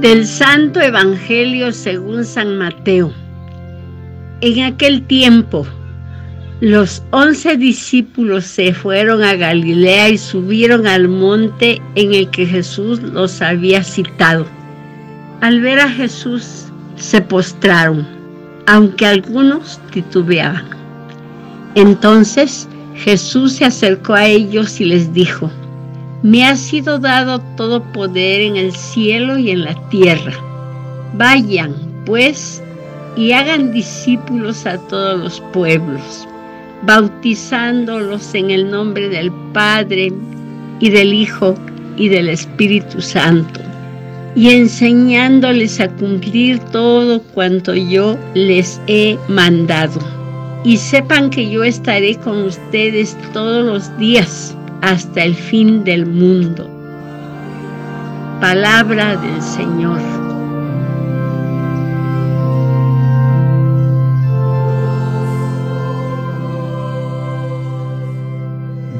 Del Santo Evangelio según San Mateo. En aquel tiempo, los once discípulos se fueron a Galilea y subieron al monte en el que Jesús los había citado. Al ver a Jesús, se postraron, aunque algunos titubeaban. Entonces Jesús se acercó a ellos y les dijo, me ha sido dado todo poder en el cielo y en la tierra. Vayan, pues, y hagan discípulos a todos los pueblos, bautizándolos en el nombre del Padre y del Hijo y del Espíritu Santo, y enseñándoles a cumplir todo cuanto yo les he mandado. Y sepan que yo estaré con ustedes todos los días hasta el fin del mundo. Palabra del Señor.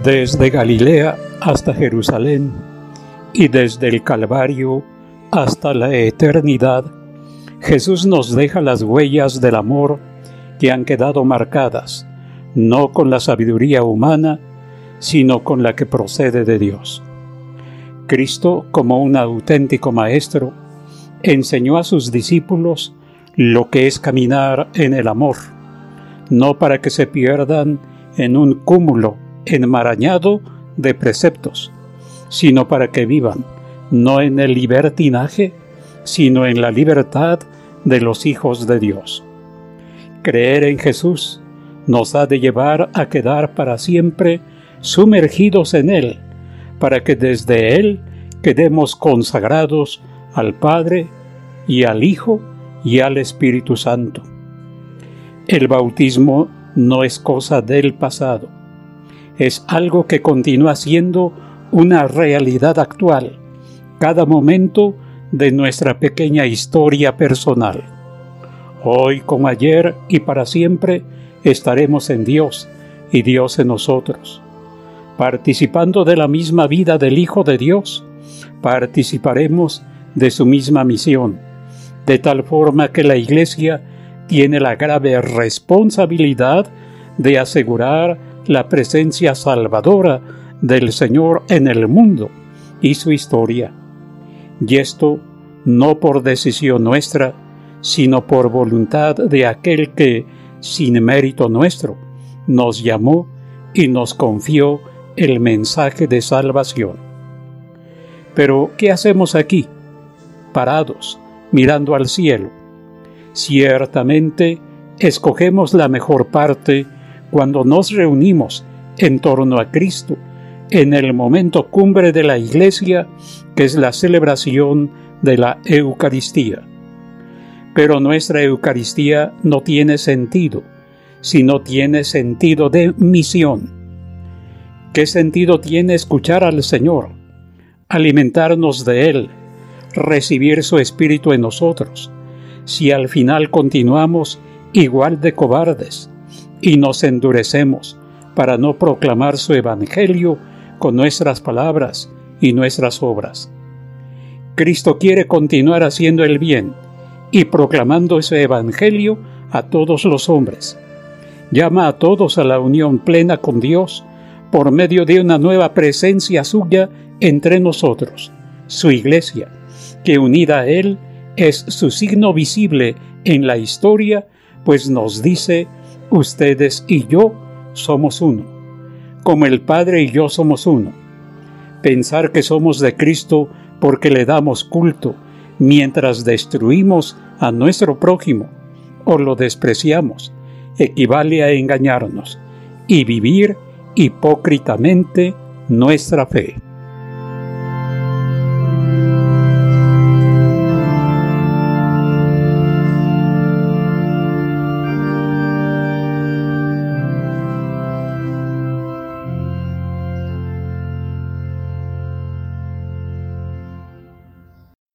Desde Galilea hasta Jerusalén y desde el Calvario hasta la eternidad, Jesús nos deja las huellas del amor que han quedado marcadas, no con la sabiduría humana, sino con la que procede de Dios. Cristo, como un auténtico Maestro, enseñó a sus discípulos lo que es caminar en el amor, no para que se pierdan en un cúmulo enmarañado de preceptos, sino para que vivan no en el libertinaje, sino en la libertad de los hijos de Dios. Creer en Jesús nos ha de llevar a quedar para siempre sumergidos en Él, para que desde Él quedemos consagrados al Padre y al Hijo y al Espíritu Santo. El bautismo no es cosa del pasado, es algo que continúa siendo una realidad actual, cada momento de nuestra pequeña historia personal. Hoy como ayer y para siempre estaremos en Dios y Dios en nosotros participando de la misma vida del Hijo de Dios, participaremos de su misma misión, de tal forma que la Iglesia tiene la grave responsabilidad de asegurar la presencia salvadora del Señor en el mundo y su historia. Y esto no por decisión nuestra, sino por voluntad de aquel que, sin mérito nuestro, nos llamó y nos confió el mensaje de salvación. Pero, ¿qué hacemos aquí? Parados, mirando al cielo. Ciertamente, escogemos la mejor parte cuando nos reunimos en torno a Cristo, en el momento cumbre de la Iglesia, que es la celebración de la Eucaristía. Pero nuestra Eucaristía no tiene sentido, sino tiene sentido de misión ¿Qué sentido tiene escuchar al Señor, alimentarnos de Él, recibir su Espíritu en nosotros, si al final continuamos igual de cobardes y nos endurecemos para no proclamar su Evangelio con nuestras palabras y nuestras obras? Cristo quiere continuar haciendo el bien y proclamando ese Evangelio a todos los hombres. Llama a todos a la unión plena con Dios por medio de una nueva presencia suya entre nosotros, su iglesia, que unida a Él es su signo visible en la historia, pues nos dice, ustedes y yo somos uno, como el Padre y yo somos uno. Pensar que somos de Cristo porque le damos culto, mientras destruimos a nuestro prójimo o lo despreciamos, equivale a engañarnos y vivir hipócritamente nuestra fe.